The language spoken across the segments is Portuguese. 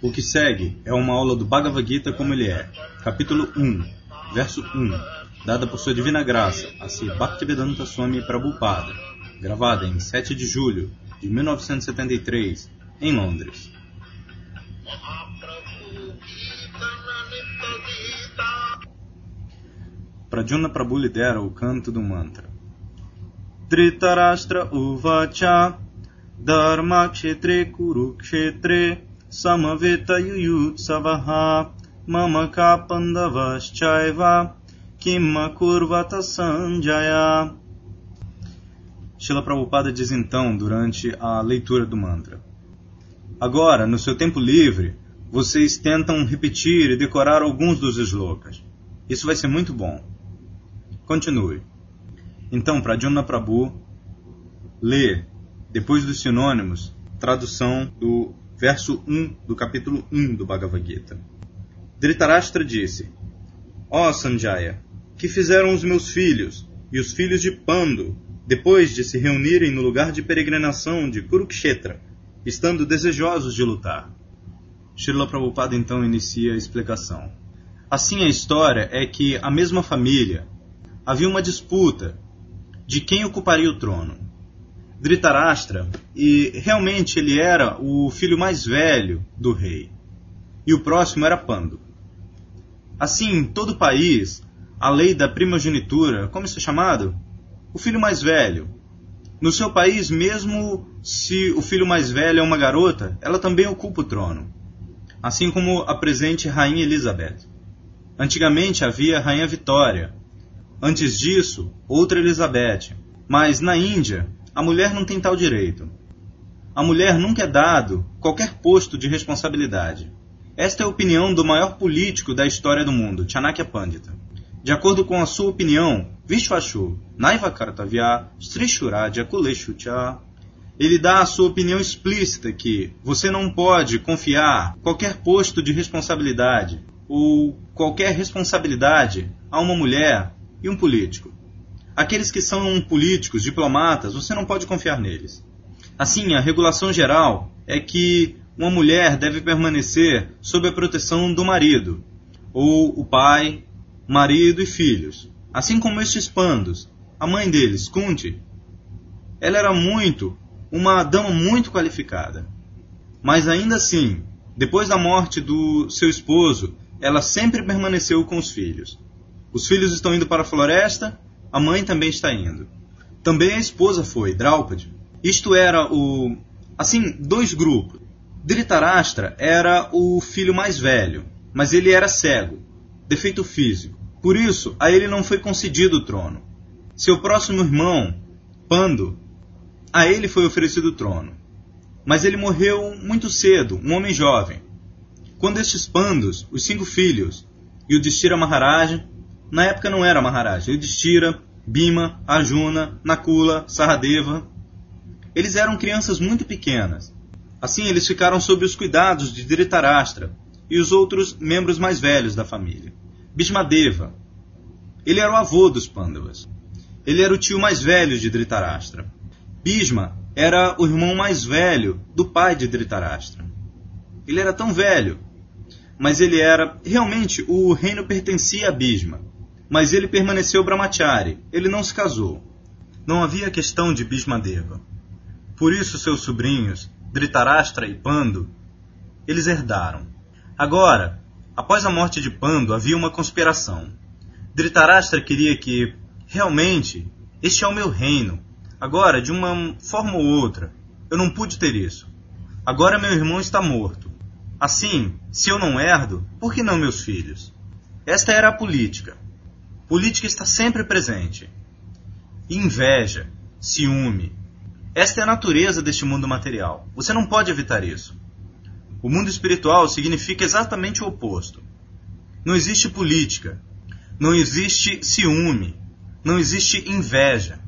O que segue é uma aula do Bhagavad Gita como ele é, capítulo 1, verso 1, dada por sua divina graça a Sri Bhaktivedanta Swami Prabhupada, gravada em 7 de julho de 1973, em Londres. Pradyumna Prabhu lidera o canto do mantra. Tritarashtra Uvacha Dharma Kshetre Kurukshetre Samaveta Yuyutsavaha Mamaka Pandavaschaiva Kimma Kurvata Sanjaya. Shila Prabhupada diz então, durante a leitura do mantra: Agora, no seu tempo livre, vocês tentam repetir e decorar alguns dos slokas. Isso vai ser muito bom. Continue. Então, Pradyumna Prabhu lê, depois dos sinônimos, tradução do verso 1 do capítulo 1 do Bhagavad Gita. Dhritarashtra disse: Ó oh, Sanjaya, que fizeram os meus filhos e os filhos de Pando depois de se reunirem no lugar de peregrinação de Kurukshetra, estando desejosos de lutar? Srila Prabhupada então inicia a explicação. Assim a história é que a mesma família havia uma disputa de quem ocuparia o trono. Dhritarashtra, e realmente ele era o filho mais velho do rei, e o próximo era Pando. Assim, em todo o país, a lei da primogenitura, como isso é chamado? O filho mais velho. No seu país, mesmo se o filho mais velho é uma garota, ela também ocupa o trono. Assim como a presente Rainha Elizabeth. Antigamente havia a Rainha Vitória. Antes disso, outra Elizabeth. Mas na Índia, a mulher não tem tal direito. A mulher nunca é dado qualquer posto de responsabilidade. Esta é a opinião do maior político da história do mundo, Chanakya Pandita. De acordo com a sua opinião, Vishwashu, Naiva Kartavya, Strishuraja Kuleshucha, ele dá a sua opinião explícita que você não pode confiar qualquer posto de responsabilidade ou qualquer responsabilidade a uma mulher e um político. Aqueles que são políticos, diplomatas, você não pode confiar neles. Assim, a regulação geral é que uma mulher deve permanecer sob a proteção do marido, ou o pai, marido e filhos. Assim como estes pandos, a mãe deles, Kunti, ela era muito, uma dama muito qualificada. Mas ainda assim, depois da morte do seu esposo, ela sempre permaneceu com os filhos. Os filhos estão indo para a floresta a mãe também está indo. Também a esposa foi, Draupadi. Isto era o. Assim, dois grupos. Dhritarashtra era o filho mais velho, mas ele era cego, defeito físico. Por isso, a ele não foi concedido o trono. Seu próximo irmão, Pando, a ele foi oferecido o trono. Mas ele morreu muito cedo, um homem jovem. Quando estes Pandos, os cinco filhos, e o Distira Maharaj na época não era Maharaj. Yudhishthira, Bima, Arjuna, Nakula, Saradeva. Eles eram crianças muito pequenas. Assim, eles ficaram sob os cuidados de Dhritarashtra e os outros membros mais velhos da família. Bhishmadeva. Ele era o avô dos Pandavas. Ele era o tio mais velho de Dhritarashtra. Bhishma era o irmão mais velho do pai de Dhritarashtra. Ele era tão velho, mas ele era realmente o reino pertencia a Bhishma mas ele permaneceu brahmachari, ele não se casou. Não havia questão de Bhismadeva. Por isso seus sobrinhos, Dhritarashtra e Pando, eles herdaram. Agora, após a morte de Pando, havia uma conspiração. Dhritarashtra queria que, realmente, este é o meu reino. Agora, de uma forma ou outra, eu não pude ter isso. Agora meu irmão está morto. Assim, se eu não herdo, por que não meus filhos? Esta era a política. Política está sempre presente. Inveja, ciúme. Esta é a natureza deste mundo material. Você não pode evitar isso. O mundo espiritual significa exatamente o oposto. Não existe política, não existe ciúme, não existe inveja.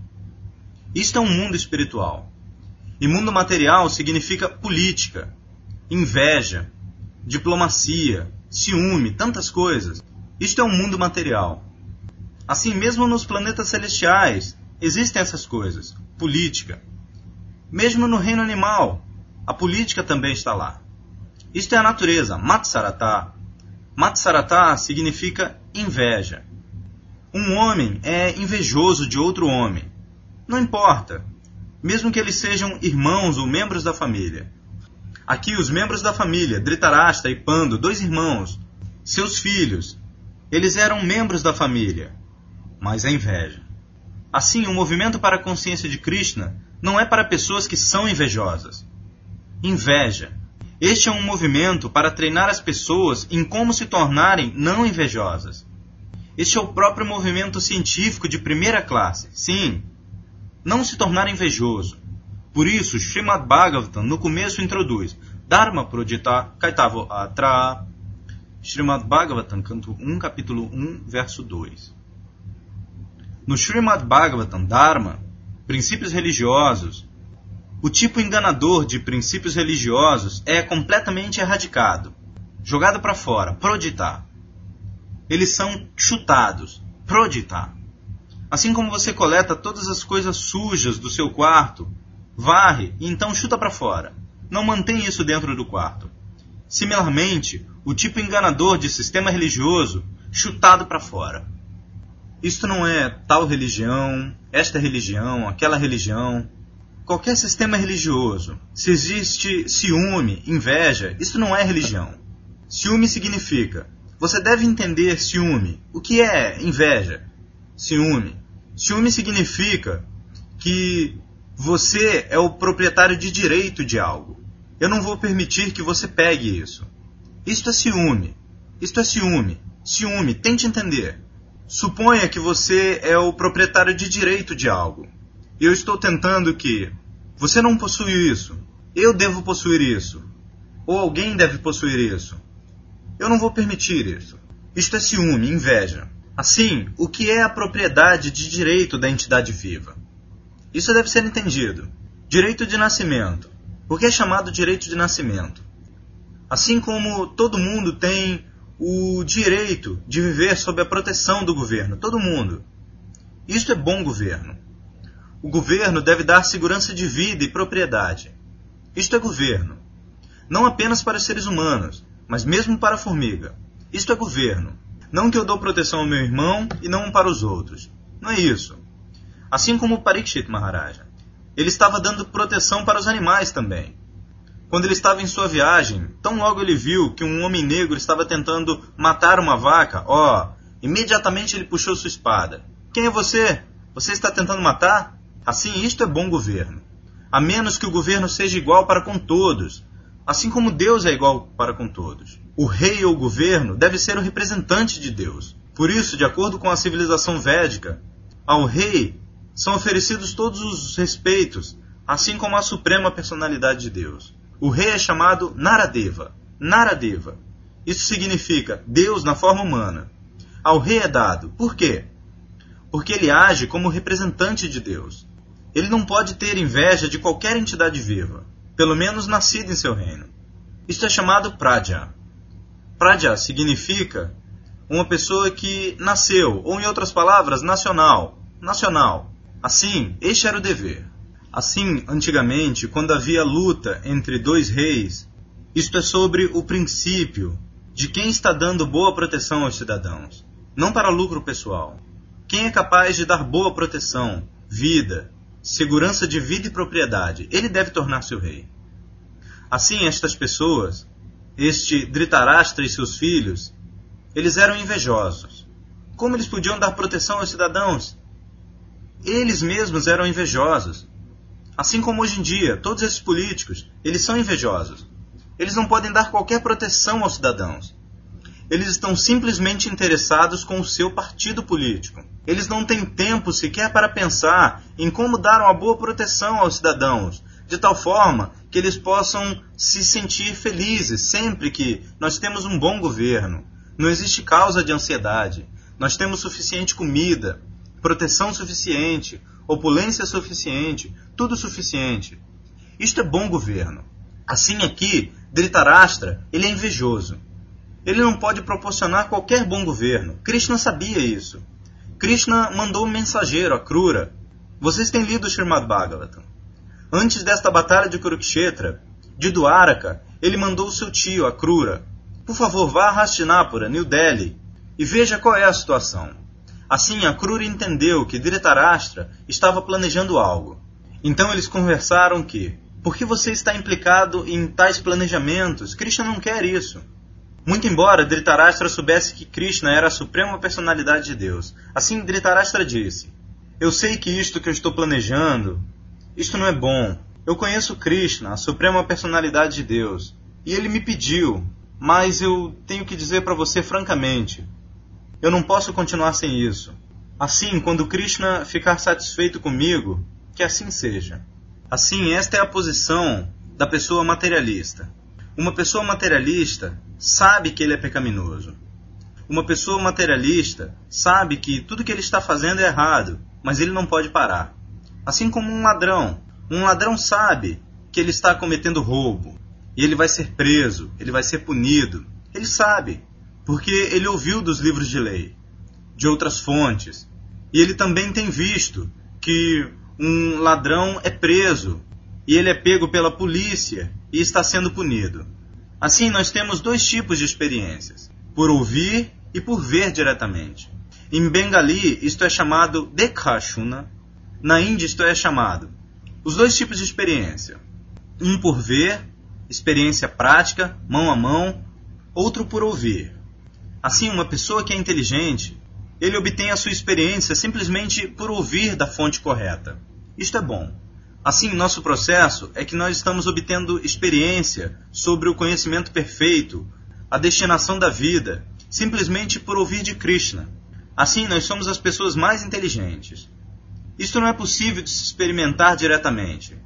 Isto é um mundo espiritual. E mundo material significa política, inveja, diplomacia, ciúme, tantas coisas. Isto é um mundo material. Assim, mesmo nos planetas celestiais, existem essas coisas. Política. Mesmo no reino animal, a política também está lá. Isto é a natureza, Matsarata. Matsarata significa inveja. Um homem é invejoso de outro homem. Não importa, mesmo que eles sejam irmãos ou membros da família. Aqui, os membros da família, Dhritarashtra e Pando, dois irmãos, seus filhos, eles eram membros da família, mas a inveja. Assim, o movimento para a consciência de Krishna não é para pessoas que são invejosas. Inveja. Este é um movimento para treinar as pessoas em como se tornarem não invejosas. Este é o próprio movimento científico de primeira classe. Sim, não se tornar invejoso. Por isso, Srimad Bhagavatam no começo introduz Dharma Prodita Kaitavo Atra. Srimad Bhagavatam, canto 1, capítulo 1, verso 2. No Srimad Bhagavatam Dharma, princípios religiosos, o tipo enganador de princípios religiosos é completamente erradicado, jogado para fora, proditar. Eles são chutados, proditar. Assim como você coleta todas as coisas sujas do seu quarto, varre e então chuta para fora. Não mantém isso dentro do quarto. Similarmente, o tipo enganador de sistema religioso, chutado para fora. Isto não é tal religião, esta religião, aquela religião. Qualquer sistema religioso, se existe ciúme, inveja, isso não é religião. Ciúme significa. Você deve entender ciúme. O que é inveja? Ciúme. Ciúme significa que você é o proprietário de direito de algo. Eu não vou permitir que você pegue isso. Isto é ciúme. Isto é ciúme. Ciúme, tente entender. Suponha que você é o proprietário de direito de algo. Eu estou tentando que você não possui isso. Eu devo possuir isso. Ou alguém deve possuir isso. Eu não vou permitir isso. Isto é ciúme, inveja. Assim, o que é a propriedade de direito da entidade viva? Isso deve ser entendido. Direito de nascimento. Por que é chamado direito de nascimento? Assim como todo mundo tem o direito de viver sob a proteção do governo, todo mundo. Isto é bom governo. O governo deve dar segurança de vida e propriedade. Isto é governo. Não apenas para os seres humanos, mas mesmo para a formiga. Isto é governo. Não que eu dou proteção ao meu irmão e não para os outros. Não é isso. Assim como o Parikshit Maharaja. Ele estava dando proteção para os animais também. Quando ele estava em sua viagem, tão logo ele viu que um homem negro estava tentando matar uma vaca, ó, oh, imediatamente ele puxou sua espada. Quem é você? Você está tentando matar? Assim, isto é bom governo. A menos que o governo seja igual para com todos, assim como Deus é igual para com todos. O rei ou governo deve ser o representante de Deus. Por isso, de acordo com a civilização védica, ao rei são oferecidos todos os respeitos, assim como à suprema personalidade de Deus. O rei é chamado Naradeva. Naradeva. Isso significa Deus na forma humana. Ao rei é dado. Por quê? Porque ele age como representante de Deus. Ele não pode ter inveja de qualquer entidade viva, pelo menos nascida em seu reino. Isto é chamado Praja. Praja significa uma pessoa que nasceu, ou em outras palavras, nacional. Nacional. Assim, este era o dever. Assim, antigamente, quando havia luta entre dois reis, isto é sobre o princípio de quem está dando boa proteção aos cidadãos, não para lucro pessoal. Quem é capaz de dar boa proteção, vida, segurança de vida e propriedade, ele deve tornar-se o rei. Assim, estas pessoas, este Dhritarashtra e seus filhos, eles eram invejosos. Como eles podiam dar proteção aos cidadãos? Eles mesmos eram invejosos. Assim como hoje em dia, todos esses políticos, eles são invejosos. Eles não podem dar qualquer proteção aos cidadãos. Eles estão simplesmente interessados com o seu partido político. Eles não têm tempo sequer para pensar em como dar uma boa proteção aos cidadãos, de tal forma que eles possam se sentir felizes sempre que nós temos um bom governo. Não existe causa de ansiedade. Nós temos suficiente comida, proteção suficiente, opulência suficiente, tudo suficiente. Isto é bom governo. Assim aqui, Dhritarashtra, ele é invejoso. Ele não pode proporcionar qualquer bom governo. Krishna sabia isso. Krishna mandou um mensageiro, a Krura. Vocês têm lido o Srimad Bhagavatam. Antes desta batalha de Kurukshetra, de Dwaraka, ele mandou seu tio, a Krura. Por favor, vá a Hastinapura, New Delhi, e veja qual é a situação. Assim, a Krura entendeu que Dhritarashtra estava planejando algo. Então eles conversaram que, por que você está implicado em tais planejamentos? Krishna não quer isso. Muito embora Dhritarashtra soubesse que Krishna era a suprema personalidade de Deus, assim Dhritarashtra disse: Eu sei que isto que eu estou planejando, isto não é bom. Eu conheço Krishna, a suprema personalidade de Deus, e ele me pediu, mas eu tenho que dizer para você francamente: eu não posso continuar sem isso. Assim, quando Krishna ficar satisfeito comigo, que assim seja. Assim, esta é a posição da pessoa materialista. Uma pessoa materialista sabe que ele é pecaminoso. Uma pessoa materialista sabe que tudo que ele está fazendo é errado, mas ele não pode parar. Assim como um ladrão. Um ladrão sabe que ele está cometendo roubo e ele vai ser preso, ele vai ser punido. Ele sabe, porque ele ouviu dos livros de lei, de outras fontes. E ele também tem visto que um ladrão é preso e ele é pego pela polícia e está sendo punido. Assim, nós temos dois tipos de experiências: por ouvir e por ver diretamente. Em Bengali, isto é chamado Dekhashuna. Na Índia, isto é chamado. Os dois tipos de experiência: um por ver, experiência prática, mão a mão, outro por ouvir. Assim, uma pessoa que é inteligente, ele obtém a sua experiência simplesmente por ouvir da fonte correta. Isto é bom. Assim, nosso processo é que nós estamos obtendo experiência sobre o conhecimento perfeito, a destinação da vida, simplesmente por ouvir de Krishna. Assim, nós somos as pessoas mais inteligentes. Isto não é possível de se experimentar diretamente.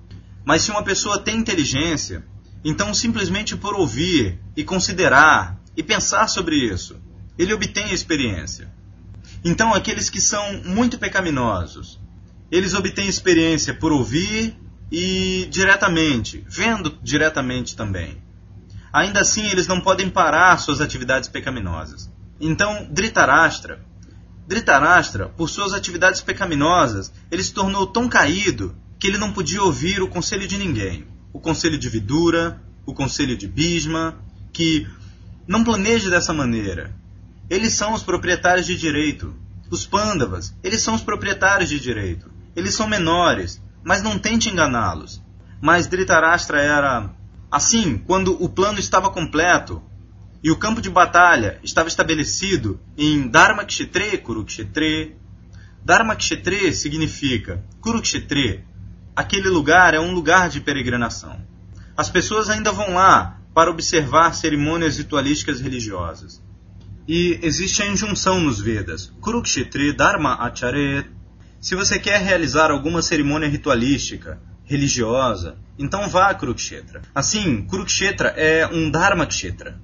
Mas se uma pessoa tem inteligência, então simplesmente por ouvir e considerar e pensar sobre isso, ele obtém a experiência. Então, aqueles que são muito pecaminosos, eles obtêm experiência por ouvir e diretamente, vendo diretamente também. Ainda assim, eles não podem parar suas atividades pecaminosas. Então, Dhritarashtra, Dhritarashtra, por suas atividades pecaminosas, ele se tornou tão caído que ele não podia ouvir o conselho de ninguém. O conselho de Vidura, o conselho de Bhisma, que não planeje dessa maneira. Eles são os proprietários de direito. Os Pandavas, eles são os proprietários de direito. Eles são menores, mas não tente enganá-los. Mas Dhritarashtra era assim, quando o plano estava completo e o campo de batalha estava estabelecido em Dharmakshetre Kurukshetre. Dharmakshetre significa Kurukshetre. Aquele lugar é um lugar de peregrinação. As pessoas ainda vão lá para observar cerimônias ritualísticas religiosas. E existe a injunção nos Vedas: Kurukshetre Dharma Acharet se você quer realizar alguma cerimônia ritualística, religiosa, então vá a Kurukshetra. Assim, Kurukshetra é um Dharmakshetra.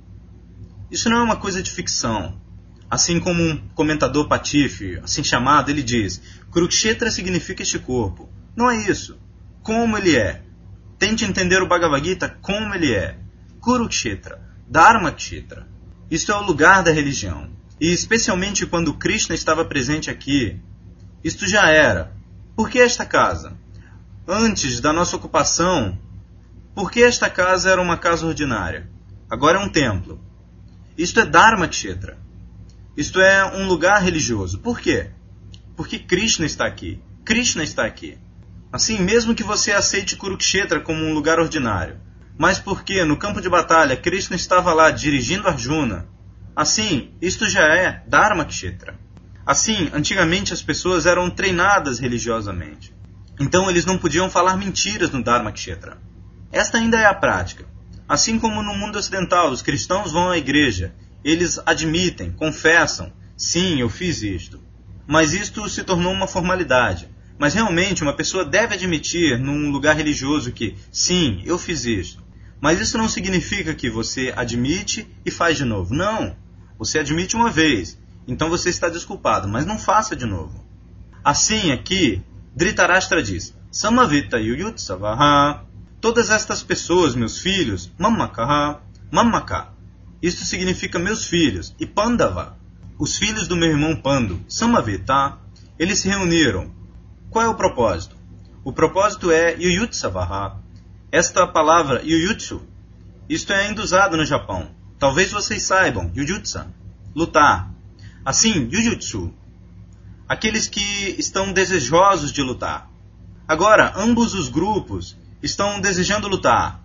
Isso não é uma coisa de ficção. Assim como um comentador patife, assim chamado, ele diz: Kurukshetra significa este corpo. Não é isso. Como ele é. Tente entender o Bhagavad Gita como ele é. Kurukshetra, Dharmakshetra. Isto é o lugar da religião. E especialmente quando Krishna estava presente aqui, isto já era. Por que esta casa? Antes da nossa ocupação, por que esta casa era uma casa ordinária? Agora é um templo. Isto é Dharma Kshetra. Isto é um lugar religioso. Por quê? Porque Krishna está aqui. Krishna está aqui. Assim, mesmo que você aceite Kurukshetra como um lugar ordinário, mas porque no campo de batalha Krishna estava lá dirigindo Arjuna, assim, isto já é Dharma Kshetra. Assim, antigamente as pessoas eram treinadas religiosamente. Então eles não podiam falar mentiras no Dharmakshetra. Esta ainda é a prática. Assim como no mundo ocidental os cristãos vão à igreja, eles admitem, confessam, sim, eu fiz isto. Mas isto se tornou uma formalidade. Mas realmente uma pessoa deve admitir num lugar religioso que, sim, eu fiz isto. Mas isso não significa que você admite e faz de novo. Não. Você admite uma vez então você está desculpado, mas não faça de novo. Assim aqui, Dhritarashtra diz: Samavita Yuyutsavaha. Todas estas pessoas, meus filhos, Mamakaha, Mamaka. Isto significa meus filhos. E Pandava, os filhos do meu irmão Pando, Samavita, eles se reuniram. Qual é o propósito? O propósito é Yuyutsavaha. Esta palavra Yuyutsu, isto é ainda usado no Japão. Talvez vocês saibam, Yujutsa, lutar. Assim, Jujutsu, aqueles que estão desejosos de lutar. Agora, ambos os grupos estão desejando lutar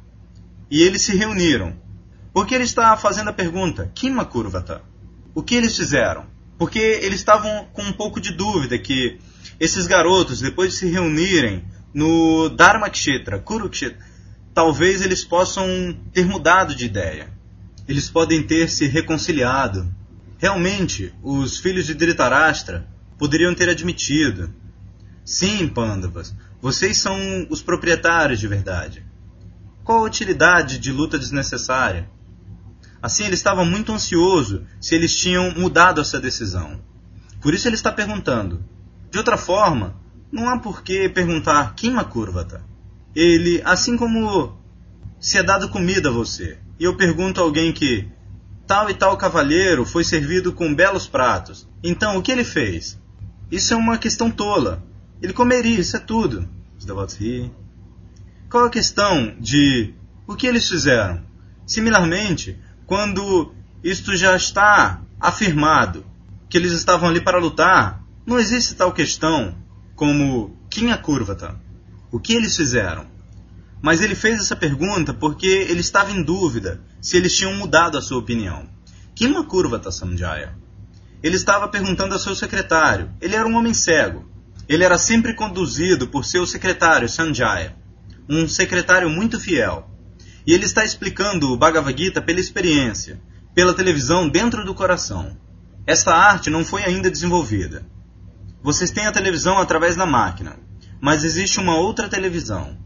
e eles se reuniram. Por que ele está fazendo a pergunta? Kima Kurvata? O que eles fizeram? Porque eles estavam com um pouco de dúvida que esses garotos, depois de se reunirem no Dharmakshetra, Kurukshetra, talvez eles possam ter mudado de ideia. Eles podem ter se reconciliado. Realmente, os filhos de Dhritarashtra poderiam ter admitido. Sim, Pandavas, vocês são os proprietários de verdade. Qual a utilidade de luta desnecessária? Assim, ele estava muito ansioso se eles tinham mudado essa decisão. Por isso ele está perguntando. De outra forma, não há por que perguntar Kima Kurvata. Ele, assim como se é dado comida a você, e eu pergunto a alguém que tal e tal cavalheiro foi servido com belos pratos, então o que ele fez? Isso é uma questão tola. Ele comeria, isso é tudo. Os devotos riem. Qual a questão de o que eles fizeram? Similarmente, quando isto já está afirmado, que eles estavam ali para lutar, não existe tal questão como Kinha Kurvata. O que eles fizeram? Mas ele fez essa pergunta porque ele estava em dúvida se eles tinham mudado a sua opinião. Kima Kurvata Samjaya? Ele estava perguntando ao seu secretário. Ele era um homem cego. Ele era sempre conduzido por seu secretário, Sanjaya, um secretário muito fiel. E ele está explicando o Bhagavad Gita pela experiência, pela televisão dentro do coração. Esta arte não foi ainda desenvolvida. Vocês têm a televisão através da máquina, mas existe uma outra televisão.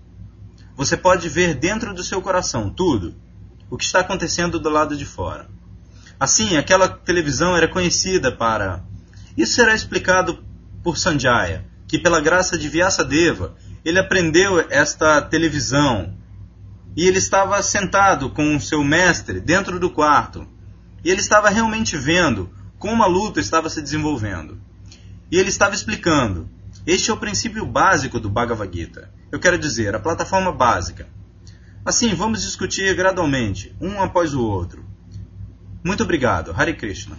Você pode ver dentro do seu coração tudo o que está acontecendo do lado de fora. Assim, aquela televisão era conhecida para. Isso será explicado por Sanjaya, que pela graça de Vyasadeva, ele aprendeu esta televisão. E ele estava sentado com o seu mestre dentro do quarto. E ele estava realmente vendo como a luta estava se desenvolvendo. E ele estava explicando. Este é o princípio básico do Bhagavad Gita. Eu quero dizer, a plataforma básica. Assim, vamos discutir gradualmente, um após o outro. Muito obrigado. Hare Krishna.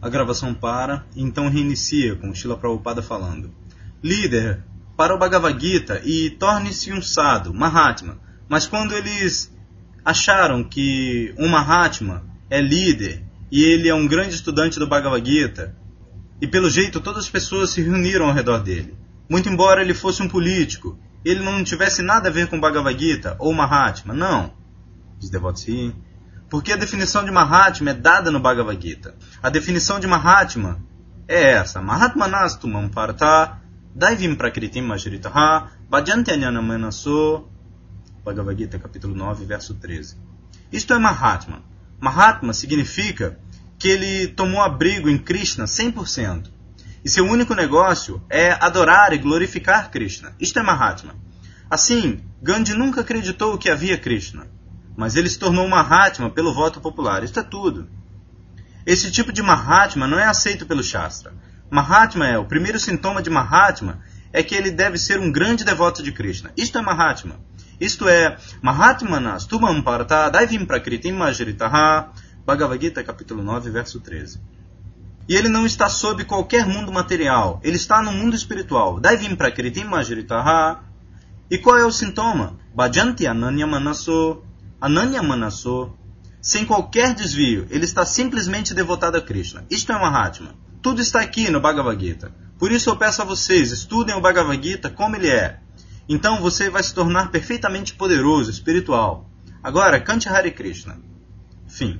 A gravação para então reinicia com Shila Prabhupada falando. Líder, para o Bhagavad Gita e torne-se um sado, Mahatma. Mas quando eles acharam que um Mahatma é líder e ele é um grande estudante do Bhagavad Gita, e pelo jeito todas as pessoas se reuniram ao redor dele. Muito embora ele fosse um político, ele não tivesse nada a ver com Bhagavad Gita ou Mahatma, não. Devotos riem. Porque a definição de Mahatma é dada no Bhagavad Gita. A definição de Mahatma é essa. Mahatma nastu mamparta daivim prakritim majritaha bhajanti manaso Bhagavad Gita, capítulo 9, verso 13. Isto é Mahatma. Mahatma significa que ele tomou abrigo em Krishna 100%. E seu único negócio é adorar e glorificar Krishna. Isto é Mahatma. Assim, Gandhi nunca acreditou que havia Krishna mas ele se tornou Mahatma pelo voto popular. Isto é tudo. Esse tipo de Mahatma não é aceito pelo Shastra. Mahatma é, o primeiro sintoma de Mahatma é que ele deve ser um grande devoto de Krishna. Isto é Mahatma. Isto é, Mahatmanas tumam parta daivim prakritim majritaha, Bhagavad Gita, capítulo 9, verso 13. E ele não está sob qualquer mundo material, ele está no mundo espiritual. Daivim prakritim majritaha. E qual é o sintoma? Bhajanti ananya manaso Ananya Manassô, sem qualquer desvio, ele está simplesmente devotado a Krishna. Isto é Mahatma. Tudo está aqui no Bhagavad Gita. Por isso eu peço a vocês, estudem o Bhagavad Gita como ele é. Então você vai se tornar perfeitamente poderoso, espiritual. Agora, cante Hare Krishna. Fim.